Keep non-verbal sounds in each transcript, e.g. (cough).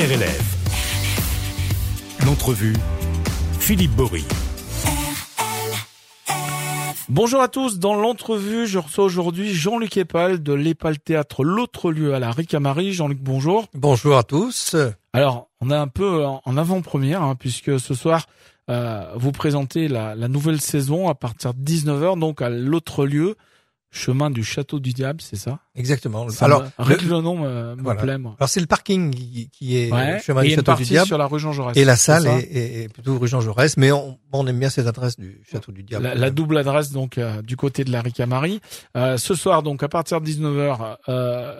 RLF. L'entrevue, Philippe Bory. Bonjour à tous, dans l'entrevue, je reçois aujourd'hui Jean-Luc Epal de l'Epal Théâtre L'autre lieu à la Ricamarie. Jean-Luc, bonjour. Bonjour à tous. Alors, on est un peu en avant-première, hein, puisque ce soir, euh, vous présentez la, la, nouvelle saison à partir de 19h, donc à l'autre lieu chemin du château du diable, c'est ça? Exactement. Alors, le, le, nom me, me plaît, moi. Alors c'est le parking qui, qui est ouais, le chemin et du château du diable. sur la rue Jean Jaurès. Et la salle est, est, est, plutôt rue Jean Jaurès, mais on, on aime bien cette adresse du château du diable. La, la double adresse donc euh, du côté de la Ricamarie. Euh, ce soir donc à partir de 19h, euh,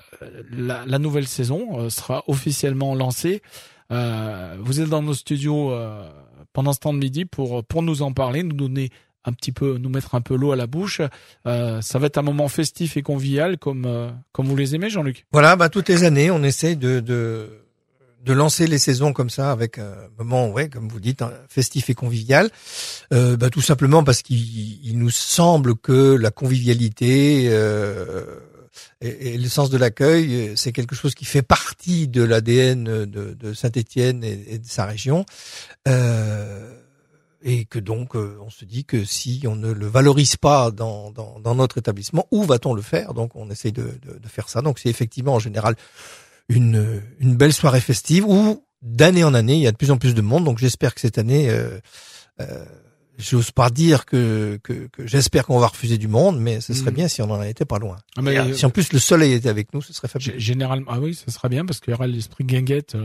la, la, nouvelle saison euh, sera officiellement lancée. Euh, vous êtes dans nos studios euh, pendant ce temps de midi pour pour nous en parler, nous donner un petit peu nous mettre un peu l'eau à la bouche. Euh, ça va être un moment festif et convivial comme euh, comme vous les aimez, Jean-Luc. Voilà, bah toutes les années, on essaye de, de de lancer les saisons comme ça avec un moment, ouais, comme vous dites, festif et convivial. Euh, bah, tout simplement parce qu'il nous semble que la convivialité euh, et, et, le sens de l'accueil, c'est quelque chose qui fait partie de l'ADN de, de Saint-Étienne et, et, de sa région. Euh, et que donc euh, on se dit que si on ne le valorise pas dans, dans, dans notre établissement, où va-t-on le faire? Donc on essaye de, de, de faire ça. Donc c'est effectivement en général une, une belle soirée festive où d'année en année il y a de plus en plus de monde. Donc j'espère que cette année, euh, euh, j'ose pas dire que, que, que j'espère qu'on va refuser du monde, mais ce serait mmh. bien si on en était pas loin. Ah mais si en plus le soleil était avec nous, ce serait fabuleux. Généralement, ah oui, ce serait bien parce qu'il y aura l'esprit guinguette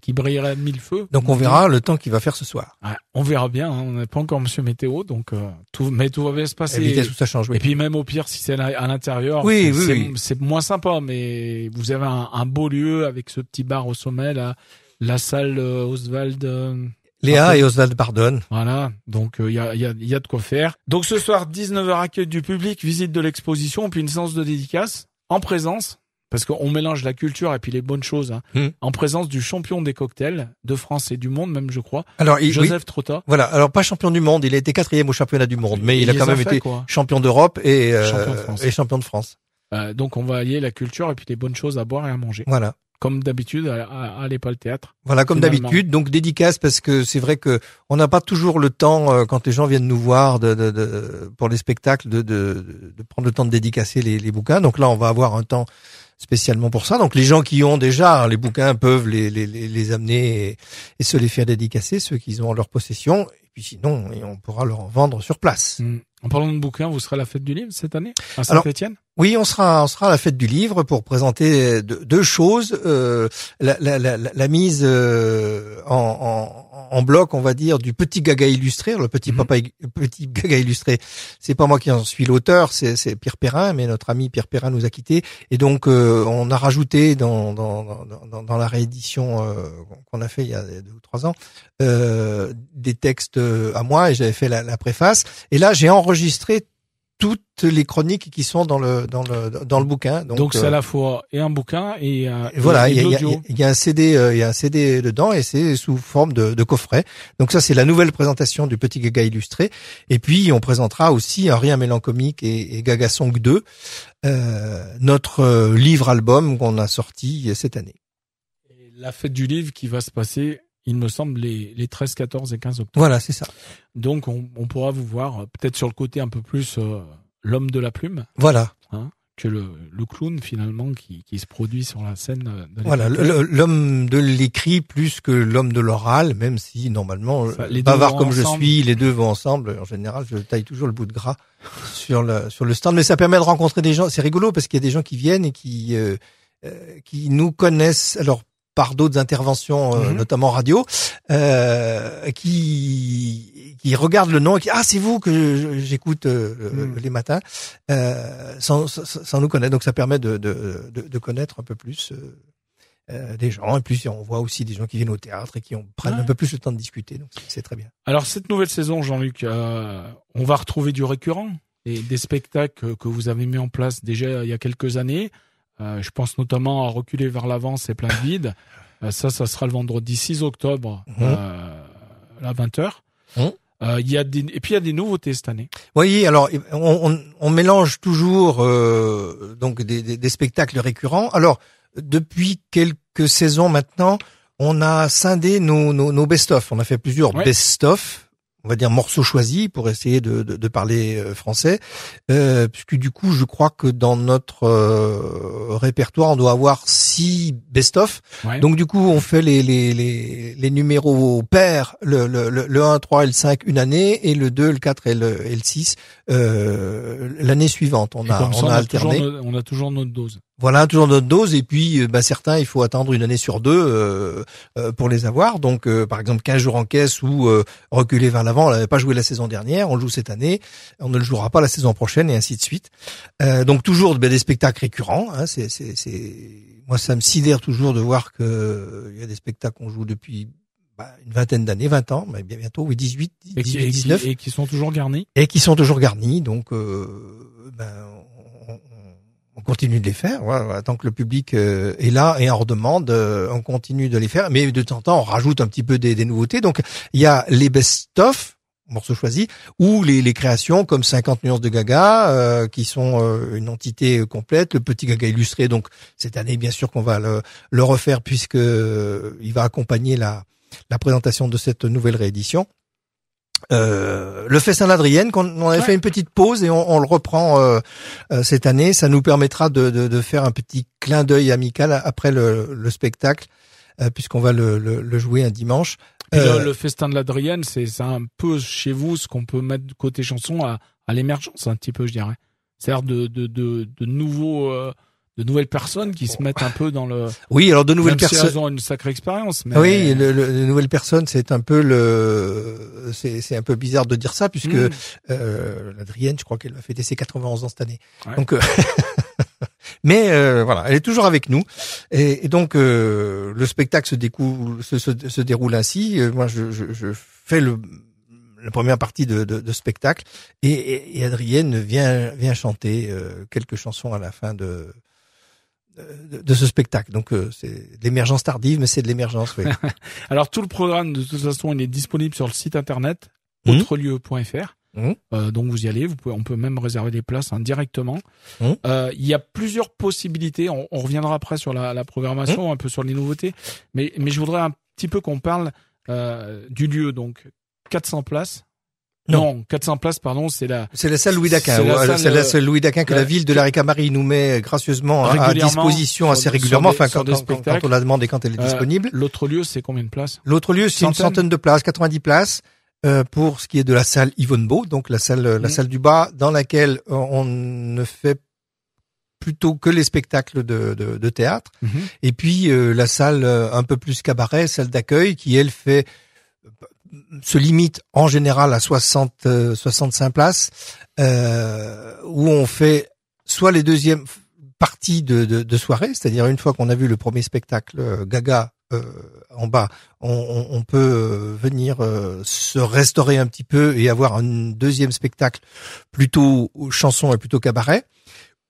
qui brillerait de mille feux. Donc on verra le temps qu'il va faire ce soir. Ouais, on verra bien. Hein, on n'est pas encore Monsieur Météo, donc euh, tout, mais tout va bien se passer. Et tout ça change. Oui. Et puis même au pire, si c'est à l'intérieur, oui, c'est oui, oui. moins sympa. Mais vous avez un, un, beau lieu avec ce petit bar au sommet, là, la salle euh, Oswald. Euh, Léa et Oswald pardonne. Voilà, donc il euh, y, a, y, a, y a de quoi faire. Donc ce soir, 19h accueil du public, visite de l'exposition, puis une séance de dédicace en présence parce qu'on mélange la culture et puis les bonnes choses hein, mmh. en présence du champion des cocktails de France et du monde même je crois alors Joseph oui, Trotta voilà alors pas champion du monde il a été quatrième au championnat du monde mais il, il a quand même fait, été quoi. champion d'Europe et, euh, champion de France. et champion de France euh, donc on va allier la culture et puis les bonnes choses à boire et à manger voilà comme d'habitude, allez pas le théâtre. Voilà, comme d'habitude. Donc dédicace parce que c'est vrai que on n'a pas toujours le temps euh, quand les gens viennent nous voir de, de, de pour les spectacles de, de, de prendre le temps de dédicacer les, les bouquins. Donc là, on va avoir un temps spécialement pour ça. Donc les gens qui ont déjà les bouquins peuvent les, les, les amener et, et, se les faire dédicacer, ceux qui ont en leur possession. Et puis sinon, on pourra leur en vendre sur place. Mmh. En parlant de bouquins, vous serez à la fête du livre cette année à Saint-Étienne? Oui, on sera, on sera à la fête du livre pour présenter deux, deux choses. Euh, la, la, la, la, mise euh, en, en, en, bloc, on va dire, du petit gaga illustré. Le petit, mmh. papa, petit (laughs) gaga illustré, c'est pas moi qui en suis l'auteur, c'est Pierre Perrin, mais notre ami Pierre Perrin nous a quittés. Et donc, euh, on a rajouté dans, dans, dans, dans la réédition euh, qu'on a fait il y a deux ou trois ans, euh, des textes à moi et j'avais fait la, la préface. Et là, j'ai enregistré toutes les chroniques qui sont dans le dans le dans le bouquin. Donc, Donc c'est euh, à la fois et un bouquin et, euh, et voilà, il y, y, y, a un CD, euh, il y a un CD dedans et c'est sous forme de, de, coffret. Donc ça c'est la nouvelle présentation du Petit Gaga illustré. Et puis on présentera aussi un Rien mélancomique et, et Gaga Song 2, euh, notre livre album qu'on a sorti cette année. Et la fête du livre qui va se passer il me semble, les, les 13, 14 et 15 octobre. Voilà, c'est ça. Donc, on, on, pourra vous voir peut-être sur le côté un peu plus euh, l'homme de la plume. Voilà. Hein, que le, le clown, finalement, qui, qui se produit sur la scène. De voilà, l'homme de l'écrit plus que l'homme de l'oral, même si, normalement, enfin, les bavard comme ensemble. je suis, les deux vont ensemble. En général, je taille toujours le bout de gras sur le, sur le stand. Mais ça permet de rencontrer des gens. C'est rigolo parce qu'il y a des gens qui viennent et qui... Euh, euh, qui nous connaissent. Alors par d'autres interventions, euh, mmh. notamment radio, euh, qui qui regardent le nom et qui ah c'est vous que j'écoute euh, mmh. les matins, euh, sans, sans, nous connaître. Donc ça permet de de, de, de connaître un peu plus. Euh, des gens et puis on voit aussi des gens qui viennent au théâtre et qui ont, prennent ouais. un peu plus le temps de discuter donc c'est très bien. Alors cette nouvelle saison Jean-Luc on va retrouver du récurrent et des spectacles que vous avez mis en place déjà il y a quelques années euh, je pense notamment à reculer vers l'avant, c'est plein de vide. (laughs) Euh, ça, ça sera le vendredi 6 octobre mmh. euh, à 20h. Mmh. Euh, il y a des, et puis il y a des nouveautés cette année. Oui, alors on, on, on mélange toujours euh, donc des, des, des, spectacles récurrents. Alors depuis quelques saisons maintenant, on a scindé nos, nos, nos best-of. On a fait plusieurs Ouais. best-of on va dire morceaux choisis pour essayer de, de, de parler euh, français, euh, puisque du coup je crois que dans notre euh, répertoire on doit avoir six best-of. Ouais. Donc du coup on fait les les, les, les numéros pairs, le, le, le, le 1, 3 et le 5 une année et le 2, le 4 et le, et le 6 euh, l'année suivante. On Et a, ça, on a a toujours alterné. notre- on a toujours notre dose. Voilà, toujours notre dose. Et puis, euh, bah, certains, il faut attendre une année sur deux euh, euh, pour les avoir. Donc, euh, par exemple, 15 jours en caisse ou euh, reculer vers l'avant. On l'avait pas joué la saison dernière, on le joue cette année. On ne le jouera pas la saison prochaine et ainsi de suite. Euh, donc, toujours bah, des spectacles récurrents. Hein, c'est, c'est, c'est... Moi, ça me sidère toujours de voir que il y a des spectacles qu'on joue depuis bah, une vingtaine d'années, 20 ans, mais bien bientôt, oui, 18, Et qui, 18, et qui- 19 et qui sont toujours garnis. et qui sont toujours garnis. Donc, euh, ben, on continue de les faire. Voilà, tant que le public euh, est là et en redemande, euh, on continue de les faire. Mais de temps en temps, on rajoute un petit peu des, des nouveautés. Donc, il y a les best-of morceaux choisis ou les, créations comme 50 nuances de Gaga euh, qui sont euh, une entité complète le petit Gaga illustré donc cette année bien sûr qu'on va le, refaire puisque il va accompagner la présentation de cette nouvelle réédition euh, le festin d'Adrienne, qu'on on avait Ouais. fait une petite pause et on, on le reprend euh, euh, cette année. Ça nous permettra de, de, de faire un petit clin d'œil amical après le, le spectacle, euh, puisqu'on va le, le, le jouer un dimanche. Le, le festin de l'Adrienne, c'est c'est un peu chez vous ce qu'on peut mettre côté chanson à, à l'émergence, un petit peu, je dirais. C'est-à-dire de, de, de, de nouveaux, euh, de nouvelles personnes qui se mettent un peu dans le. Oui, alors de nouvelles si personnes. elles ont une sacrée expérience. Mais... Oui, le, le- les nouvelles personnes, c'est un peu le, c'est c'est un peu bizarre de dire ça puisque Mmh. euh, l'Adrienne, je crois qu'elle va fêter ses 91 ans cette année. Ouais. Donc, euh, (laughs) mais euh, voilà, elle est toujours avec nous. Et, et donc, euh, le spectacle se, découle, se, se, se déroule ainsi. Euh, moi, je, je, je fais le, la première partie de, de, de spectacle et, et, et Adrienne vient, vient chanter euh, quelques chansons à la fin de de, de ce spectacle. Donc, euh, c'est de l'émergence tardive, mais c'est de l'émergence. Oui. (laughs) Alors tout le programme, de toute façon, il est disponible sur le site internet Mhm. autrelieu.fr. Mhm. Euh, donc vous y allez, vous pouvez, on peut même réserver des places hein, directement. Mhm. Euh, il y a plusieurs possibilités. On, on reviendra après sur la, la programmation, un peu sur les nouveautés, mais, mais je voudrais un petit peu qu'on parle euh, du lieu. Donc 400 places. Non. 400 places, pardon, c'est la. C'est la salle Louis Daquin. C'est la Ouais, salle, la euh, salle Louis Daquin que la- la ville de la Ricamarie nous met gracieusement à- disposition assez régulièrement, des- enfin quand, quand- quand on la demande et quand elle est Euh, disponible. L'autre lieu, c'est combien de places? L'autre lieu, c'est une centaine. de places, 90 places. euh, pour ce qui est de la salle Yvonne Beau, donc la salle, la Mhm. salle du bas, dans laquelle euh, on ne fait plutôt que les spectacles de, de, de théâtre. Mhm. Et puis euh, la salle euh, un peu plus cabaret, salle d'accueil, qui elle fait se limite en général à 60 euh, 65 places, euh, où on fait soit les deuxièmes parties de, soirée, c'est-à-dire une fois qu'on a vu le premier spectacle euh, Gaga euh, en bas, on, on, peut venir se restaurer un petit peu et avoir un deuxième spectacle plutôt chanson et plutôt cabaret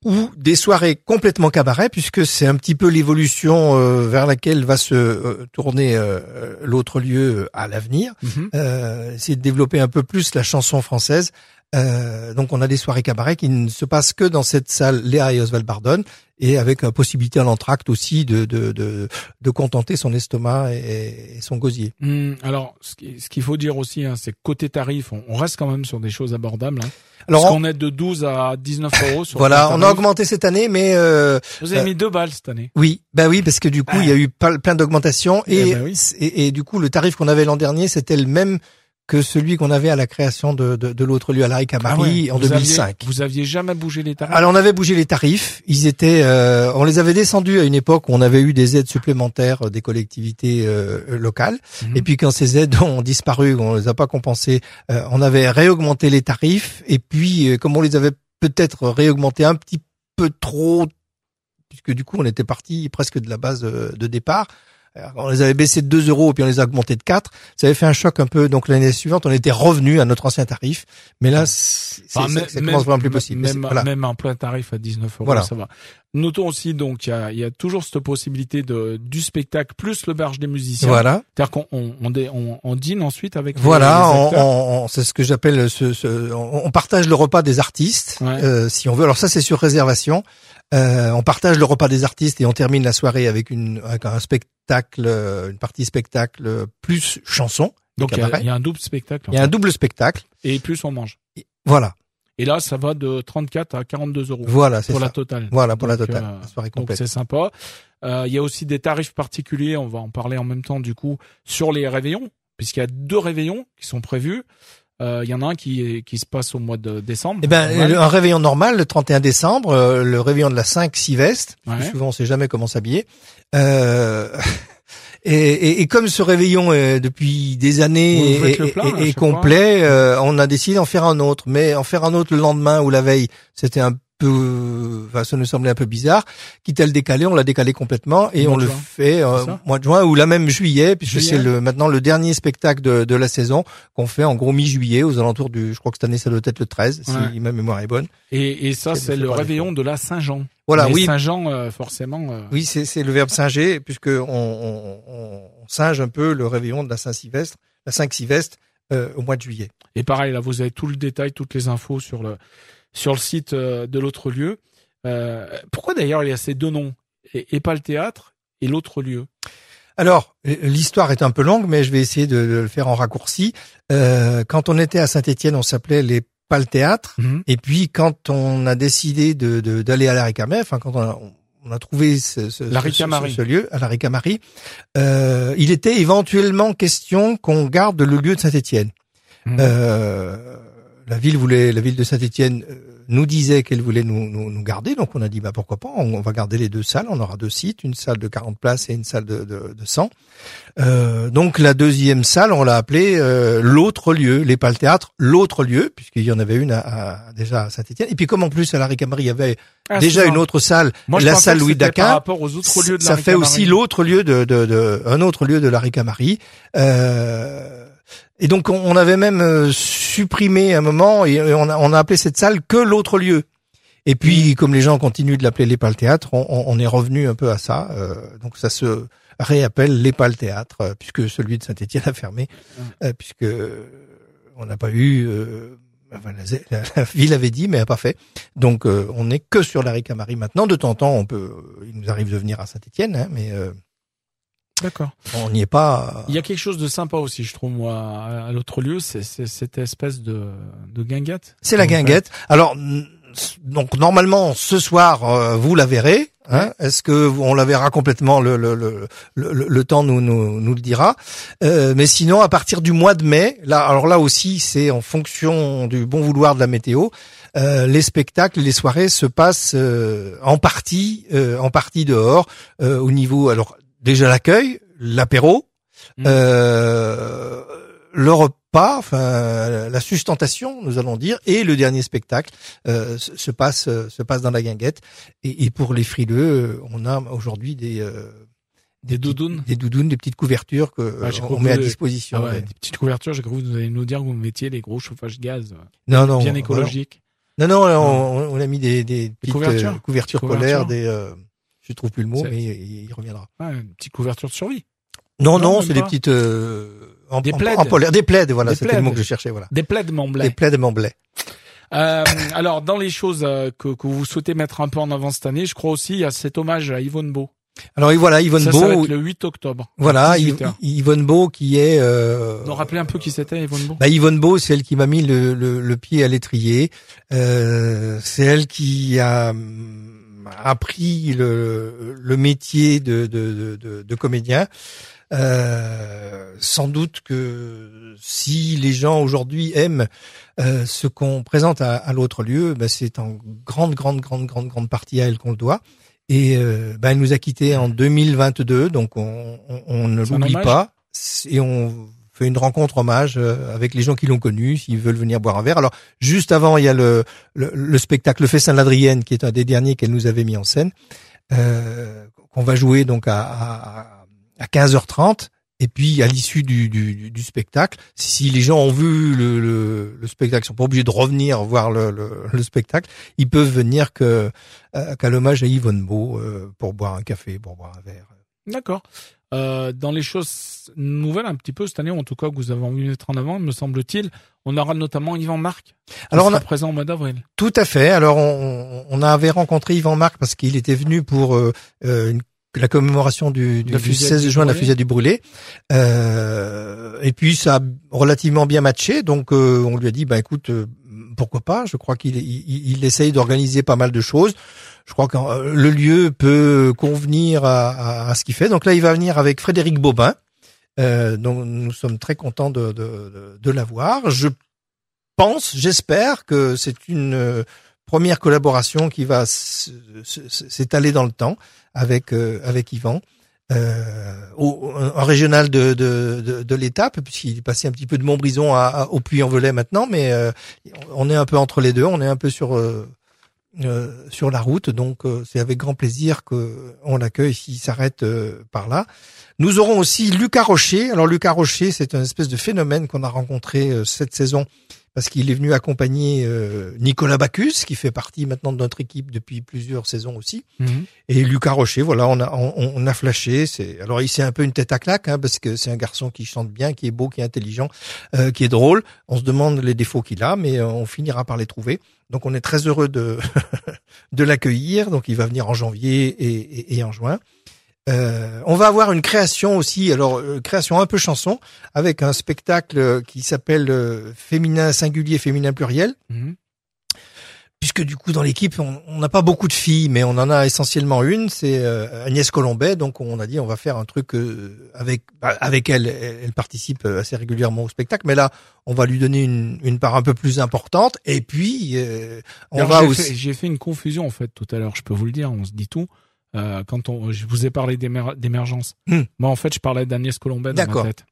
ou des soirées complètement cabaret, puisque c'est un petit peu l'évolution euh, vers laquelle va se euh, tourner euh, l'autre lieu à l'avenir. Mhm. Euh, c'est de développer un peu plus la chanson française. Euh, donc on a des soirées cabaret qui ne se passent que dans cette salle Léa et Oswald Bardon, et avec la possibilité à l'entracte aussi de, de, de, de contenter son estomac et, et son gosier. Hum, alors, ce qui- ce qu'il faut dire aussi, hein, c'est côté tarif, on, on reste quand même sur des choses abordables. Hein, Alors parce on- est de 12 à 19 (laughs) euros sur voilà, on a augmenté cette année, mais euh, Vous avez euh, mis deux balles cette année. Oui, bah oui, parce que du coup, Ah. il y a eu pas- plein d'augmentations Eh et, ben oui. et, et du coup, le tarif qu'on avait l'an dernier, c'était le même que celui qu'on avait à la création de, de, de l'autre lieu à la Ricamarie Ah en Vous 2005. Aviez, vous aviez jamais bougé les tarifs Alors on avait bougé les tarifs, ils étaient, euh, on les avait descendus à une époque où on avait eu des aides supplémentaires des collectivités euh, locales, Mhm. et puis quand ces aides (laughs) ont disparu, on les a pas compensées, euh, on avait réaugmenté les tarifs, et puis euh, comme on les avait peut-être réaugmentés un petit peu trop, puisque du coup on était parti presque de la base euh, de départ. On les avait baissés de 2 euros puis on les a augmentés de 4. Ça avait fait un choc un peu. Donc l'année suivante, on était revenu à notre ancien tarif. Mais là, c'est, Enfin, commence vraiment plus possible. Même, voilà. même un plein tarif à 19 euros, Voilà. ça va. Notons aussi donc il y a, y a toujours cette possibilité de du spectacle plus le berge des musiciens. Voilà. C'est-à-dire qu'on on, on, on, on dîne ensuite avec les- Voilà, les on, acteurs. on- on- c'est ce que j'appelle ce, ce- on on partage le repas des artistes, Ouais. euh, si on veut. Alors ça, c'est sur réservation. Euh, on partage le repas des artistes et on termine la soirée avec une avec un spectacle, euh, une partie spectacle plus chanson. donc il y, a, y un double spectacle Il y a un double spectacle. et plus on mange. Voilà, Et là ça va de 34 à 42 euros voilà, c'est pour ça. la totale. Voilà pour la Donc, totale, euh, la soirée Donc complète. c'est sympa. Euh, Il y a aussi des tarifs particuliers, on va en parler en même temps du coup sur les réveillons, puisqu'il y a deux réveillons qui sont prévus. Euh, Il y en a un qui, qui se passe au mois de décembre. Eh ben, normal. un réveillon normal, le 31 décembre, euh, le réveillon de la 5 Sylvestre, parce que Ouais. souvent on sait jamais comment s'habiller. Euh, (laughs) et, et, et comme ce réveillon est depuis des années est, plein, est- complet, euh, on a décidé d'en faire un autre. Mais en faire un autre le lendemain ou la veille, c'était un peu, enfin, ça nous semblait un peu bizarre. Quitte à le décaler, on l'a décalé complètement et on le juin. fait euh, mois de juin ou là même juillet, puisque c'est le maintenant le dernier spectacle de, de la saison qu'on fait en gros mi-juillet aux alentours du, je crois que cette année ça doit être le 13, Ouais. si ma mémoire est bonne. Et, et ça C'est- le réveillon de la Saint-Jean. Voilà, Mais oui, Saint-Jean euh, forcément. euh, oui, c'est c'est le verbe singer puisque on, on, on, on singe un peu le réveillon de la Saint-Sylvestre, la Saint-Sylvestre euh, au mois de juillet. Et pareil, là, vous avez tout le détail, toutes les infos sur le sur le site euh, de l'autre lieu. Euh, pourquoi d'ailleurs il y a ces deux noms et, et pas le théâtre et l'autre lieu? Alors, euh, l'histoire est un peu longue, mais je vais essayer de, de le faire en raccourci. Euh, quand on était à Saint-Étienne, on s'appelait les Pas le théâtre. Et puis, quand on a décidé de de- d'aller à la Ricamère, enfin, quand on a, on a trouvé ce, ce, La ce- Ricamarie. ce- ce lieu, à la Ricamarie, euh, il était éventuellement question qu'on garde le lieu de Saint-Étienne. Mhm. Euh, la ville voulait, la ville de Saint-Étienne euh, nous disait qu'elle voulait nous, nous, nous garder, donc on a dit bah pourquoi pas, on, on va garder les deux salles, on aura deux sites, une salle de 40 places et une salle de, de, de 100. Euh, donc la deuxième salle, on l'a appelée euh, l'autre lieu, les pas le théâtre, l'autre lieu, puisqu'il y en avait une à, à- déjà à Saint-Étienne, et puis comme en plus à la Ricamarie il y avait Ah, déjà une autre salle, Moi, la salle Louis c'était Par Daquin, rapport aux autres lieux de la ça fait aussi l'autre lieu de, de, de, un autre lieu de la Ricamarie. Euh, et donc on, avait même euh, supprimé un moment et on a, on a appelé cette salle que l'autre lieu. Et Mm. puis comme les gens continuent de l'appeler les Pales Théâtre, on, on- est revenu un peu à ça. Euh, donc ça se réappelle les Pales Théâtre euh, puisque celui de Saint-Étienne a fermé, Mm. euh, puisque on n'a pas eu. euh, enfin, la, la- ville avait dit, mais a pas fait. Donc, euh, on n'est que sur la Ricamarie maintenant. De temps en temps, on peut, il nous arrive de venir à Saint-Étienne, hein, mais euh, D'accord. on n'y est pas. Il y a quelque chose de sympa aussi, je trouve, moi, à, l'autre lieu, c'est c'est cette espèce de, de guinguette. C'est la fait. guinguette. Alors, donc normalement, ce soir, euh, vous la verrez. Hein Est-ce que vous- on la verra complètement le le le le, le- le temps nous nous nous le dira. Euh, mais sinon, à partir du mois de mai, là, alors là aussi, c'est en fonction du bon vouloir de la météo. euh, les spectacles, les soirées se passent euh, en partie, euh, en partie dehors, euh, au niveau alors déjà l'accueil, l'apéro, Mhm. euh, le repas, enfin la sustentation, nous allons dire, et le dernier spectacle euh, se se passe euh, se passe dans la guinguette. Et, et pour les frileux, euh, on a aujourd'hui des euh, Des petites- doudounes des doudounes, des petites couvertures que Ah, j'ai on met à disposition. Ah ouais, ouais. des petites couvertures, j'ai cru que vous allez nous dire que vous mettiez les gros chauffages gaz, euh, Non, non, bien voilà. écologiques. Non, non, on, on a mis des, des petites couvertures. euh, couvertures Couvertures. polaires, des, euh, je trouve plus le mot, mais il, il reviendra. Ouais, une petite couverture de survie. Non, Non, c'est des petites euh, en, Des en- plaids. en polaire, des plaids, voilà, c'était le mot que je cherchais, voilà. Des plaids de Des de Montblais. Euh, alors, dans les choses euh, que, que vous souhaitez mettre un peu en avant cette année, je crois aussi a cet hommage à Yvonne Beau. Alors et voilà, Yvonne Ça, ça va Beau, être le 8 octobre. voilà, 18 Yv- heures. Yvonne Beau qui est. Euh, Nous rappelez un peu qui c'était Yvonne Beau? Bah, Yvonne Beau, c'est elle qui m'a mis le, le, le pied à l'étrier. Euh, c'est elle qui a hum, appris le, le métier de, de, de, de, de comédien. Euh, sans doute que si les gens aujourd'hui aiment euh, ce qu'on présente à, à l'autre lieu, bah, c'est en grande, grande, grande, grande, grande partie à elle qu'on le doit. Et euh, bah, elle nous a quittés en 2022, donc on, on, on ne l'oublie pas. Et on fait une rencontre hommage euh, avec les gens qui l'ont connue, s'ils veulent venir boire un verre. Alors, juste avant, il y a le, le, le spectacle Le Festin de l'Adrienne, qui est un des derniers qu'elle nous avait mis en scène, euh, qu'on va jouer donc à, à, à 15h30. Et puis à l'issue du, du, du, spectacle, si les gens ont vu le, le, le spectacle, ils sont pas obligés de revenir voir le, le, spectacle, ils peuvent venir que qu'à l'hommage à Yvonne Beau euh, pour boire un café, pour boire un verre. D'accord. Euh, dans les choses nouvelles un petit peu cette année, en tout cas que vous avez envie de mettre en avant, me semble-t-il, on aura notamment Yvan Marc. Alors on a présent au mois d'avril. Tout à fait. Alors on, on avait rencontré Yvan Marc parce qu'il était venu pour euh, une la commémoration du, du, 16 juin de la fusillade du brûlé. Euh, et puis ça a relativement bien matché, donc euh, on lui a dit, bah écoute, euh, pourquoi pas? Je crois qu'il il, il essaye d'organiser pas mal de choses. Je crois que euh, le lieu peut convenir à, ce qu'il fait. Donc là, il va venir avec Frédéric Bobin. donc nous sommes très contents de, l'avoir. Je pense, j'espère que c'est une première collaboration qui va s'étaler dans le temps avec euh, avec Yvan. Euh, au, en régional de, de, de, l'étape, puisqu'il est passé un petit peu de Montbrison au Puy-en-Velay maintenant, mais euh, on est un peu entre les deux, on est un peu sur euh, sur la route, donc c'est avec grand plaisir que on l'accueille s'il s'arrête par là. Nous aurons aussi Lucas Rocher. Alors Lucas Rocher, c'est un espèce de phénomène qu'on a rencontré cette saison parce qu'il est venu accompagner euh, Nicolas Bacchus, qui fait partie maintenant de notre équipe depuis plusieurs saisons aussi, mhm. et Lucas Rocher. Voilà, on a on, a flashé. C'est alors il c'est un peu une tête à claque hein, parce que c'est un garçon qui chante bien, qui est beau, qui est intelligent, euh, qui est drôle. On se demande les défauts qu'il a, mais euh, on finira par les trouver. Donc on est très heureux de (laughs) de l'accueillir. Donc il va venir en janvier et, et en juin. Euh, on va avoir une création aussi, alors euh, création un peu chanson, avec un spectacle qui s'appelle euh, Féminin singulier, féminin pluriel. Mhm. Puisque du coup dans l'équipe on n'a pas beaucoup de filles, mais on en a essentiellement une, c'est Agnès Colombet. Donc on a dit on va faire un truc avec bah, avec elle. Elle participe assez régulièrement au spectacle, mais là on va lui donner une, une part un peu plus importante. Et puis on va aussi. J'ai fait une confusion en fait tout à l'heure. Je peux vous le dire, on se dit tout. Euh, quand on, je vous ai parlé d'émergence. Hmm. Moi, en fait, je parlais d'Agnès Colombet dans ma tête.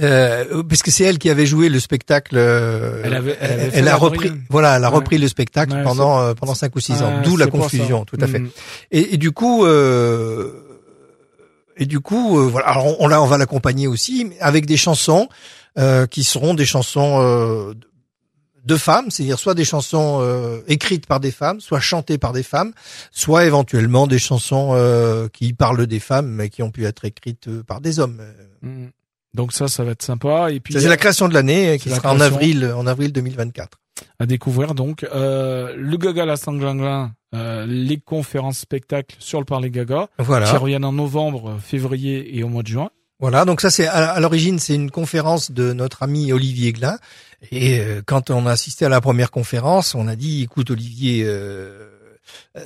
Euh, parce que c'est elle qui avait joué le spectacle. Euh, elle, avait, elle, elle a repris, voilà, elle a repris le spectacle pendant euh, pendant cinq ou six ans, d'où la confusion, tout à fait. Hmm. Et, et, du coup, euh, et du coup, voilà, alors on, on, on va l'accompagner aussi avec des chansons qui seront des chansons de femmes, c'est-à-dire soit des chansons euh, écrites par des femmes, soit chantées par des femmes, soit éventuellement des chansons euh, qui parlent des femmes mais qui ont pu être écrites euh, par des hommes. Mmh. Donc ça, ça va être sympa. Et puis c'est la création de l'année qui sera en avril, en avril 2024. À découvrir donc euh, le Gaga la Sanglingling, euh, les conférences spectacles sur le Parler Gaga, voilà. qui reviennent en novembre, février et au mois de juin. Voilà, donc ça c'est à, l'origine c'est une conférence de notre ami Olivier Glin. Et euh, quand on a assisté à la première conférence, on a dit écoute Olivier, euh, euh,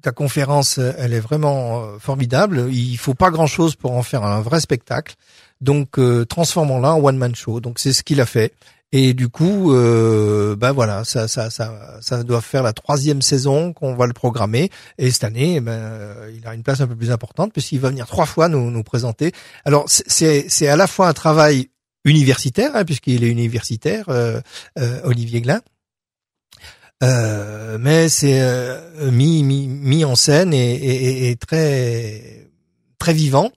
ta conférence elle est vraiment formidable. Il faut pas grand chose pour en faire un vrai spectacle. Donc transformons-la en one man show. Donc c'est ce qu'il a fait. Et du coup, euh, ben voilà, ça, ça, ça, ça doit faire la troisième saison qu'on va le programmer. Et cette année, ben, il a une place un peu plus importante puisqu'il va venir trois fois nous, nous présenter. Alors c'est, c'est à la fois un travail universitaire, hein, puisqu'il est universitaire, euh, euh, Olivier Glin. Euh, mais c'est euh, mis, mis, mis en scène et, et, et très très vivant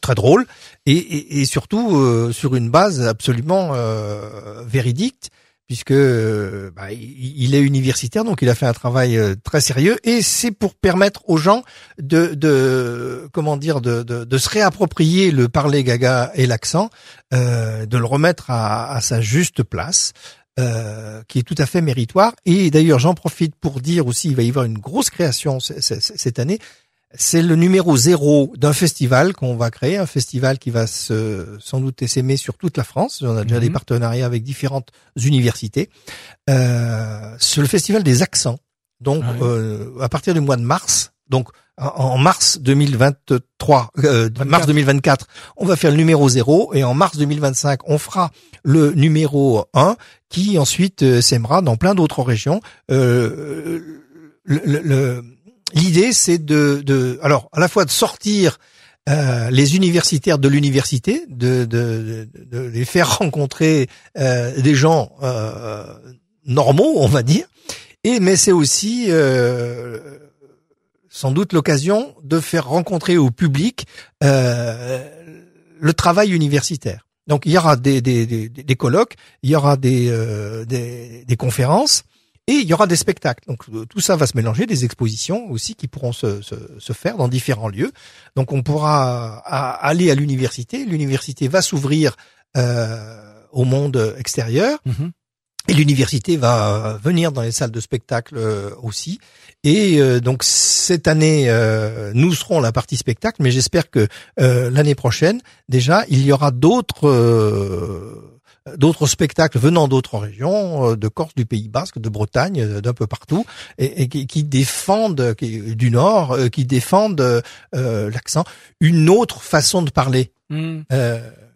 très, drôle et, et, surtout euh, sur une base absolument euh, véridique puisque euh, bah, il est universitaire, donc il a fait un travail très sérieux, et c'est pour permettre aux gens de, de comment dire, de, de, de, se réapproprier le parler gaga et l'accent, euh, de le remettre à, à sa juste place. Euh, qui est tout à fait méritoire. Et d'ailleurs, j'en profite pour dire aussi, il va y avoir une grosse création cette année. C'est le numéro zéro d'un festival qu'on va créer, un festival qui va se, sans doute s'aimer sur toute la France. On a déjà des mhm. partenariats avec différentes universités. Euh, c'est le festival des accents. Donc, ah euh, à partir du mois de mars, donc en mars 2023, euh, mars 2024, on va faire le numéro zéro et en mars 2025, on fera le numéro 1 qui ensuite euh, s'aimera dans plein d'autres régions. Euh, le, le l'idée c'est de, alors à la fois de sortir euh, les universitaires de l'université, de, les faire (laughs) rencontrer euh, des gens euh, normaux, on va dire, et mais c'est aussi sans doute l'occasion de faire rencontrer au public le travail universitaire. Donc il y aura des, colloques, il y aura des conférences et il y aura des spectacles. Donc euh, tout ça va se mélanger, des expositions aussi qui pourront se, se, se faire dans différents lieux. Donc on pourra aller à l'université, l'université va s'ouvrir euh, au monde extérieur. Mhm. Et l'université va venir dans les salles de spectacle euh, aussi. Et euh, donc cette année, euh, nous serons la partie spectacle, mais j'espère que l'année prochaine, déjà, il y aura d'autres d'autres spectacles venant d'autres régions, de Corse, du Pays Basque, de Bretagne, d'un peu partout, et, qui, qui, défendent qui, du Nord, qui défendent l'accent, une autre façon de parler. Mhm.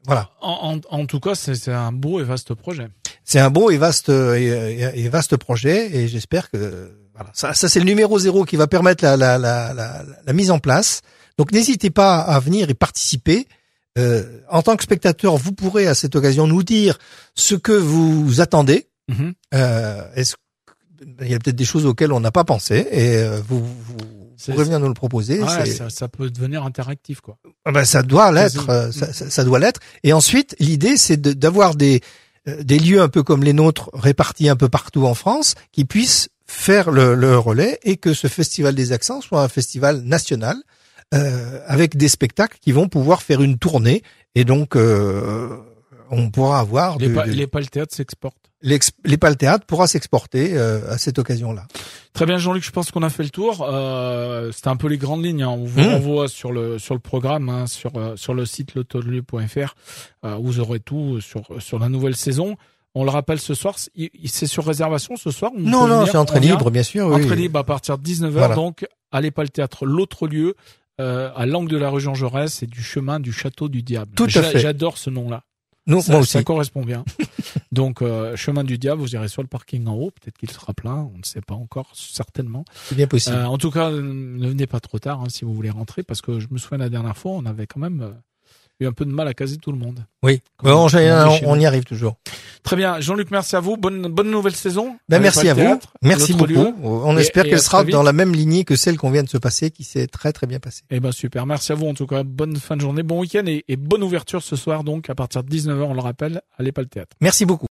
voilà. En, en, en tout cas, c'est un beau et vaste projet c'est un beau et vaste et, vaste projet et j'espère que voilà ça, ça c'est le numéro zéro qui va permettre la, la, la, la mise en place. Donc n'hésitez pas à venir et participer. Euh, en tant que spectateur, vous pourrez à cette occasion nous dire ce que vous attendez. Mhm. Euh, est-ce il y a peut-être des choses auxquelles on n'a pas pensé et euh, vous, vous pourrez venir nous le proposer. Ouais, ça, ça, peut devenir interactif quoi. Ah ben, ça doit l'être, euh, ça, ça, ça, doit l'être. Et ensuite, l'idée c'est d'avoir des euh, des lieux un peu comme les nôtres répartis un peu partout en France qui puissent faire le, relais et que ce festival des accents soit un festival national euh, avec des spectacles qui vont pouvoir faire une tournée et donc euh, on pourra avoir les, pas, les théâtre s'exportent l'EPAL Théâtre pourra s'exporter euh, à cette occasion-là. Très bien, Jean-Luc, je pense qu'on a fait le tour. Euh, C'était un peu les grandes lignes. Hein. On vous mmh. renvoie sur le sur le programme, hein, sur euh, sur le site lotolieu.fr. Euh, vous aurez tout sur sur la nouvelle saison. On le rappelle ce soir, c'est sur réservation ce soir Non, non, c'est entrée libre, bien sûr. Entrée libre à partir de 19h, donc à l'EPAL Théâtre, l'autre lieu, euh, à l'angle de la rue Jean Jaurès et du chemin du Château du Diable. Tout à fait. J'adore ce nom-là. Non, ça, moi aussi. Ça correspond bien. (laughs) Donc, euh, chemin du diable, vous irez sur le parking en haut. Peut-être qu'il sera plein. On ne sait pas encore, certainement. C'est bien possible. Euh, en tout cas, ne venez pas trop tard hein, si vous voulez rentrer, parce que je me souviens la dernière fois, on avait quand même euh, eu un peu de mal à caser tout le monde. Oui. Bon, on, y arrive toujours. Très bien. Jean-Luc, merci à vous. Bonne, bonne nouvelle saison. Ben, merci à vous. Merci beaucoup. On espère qu'elle sera dans la même lignée que celle qu'on vient de se passer, qui s'est très très bien passée. Eh ben, super. Merci à vous. En tout cas, bonne fin de journée, bon week-end et, et bonne ouverture ce soir, donc, à partir de 19h, on le rappelle, allez pas le théâtre. Merci beaucoup.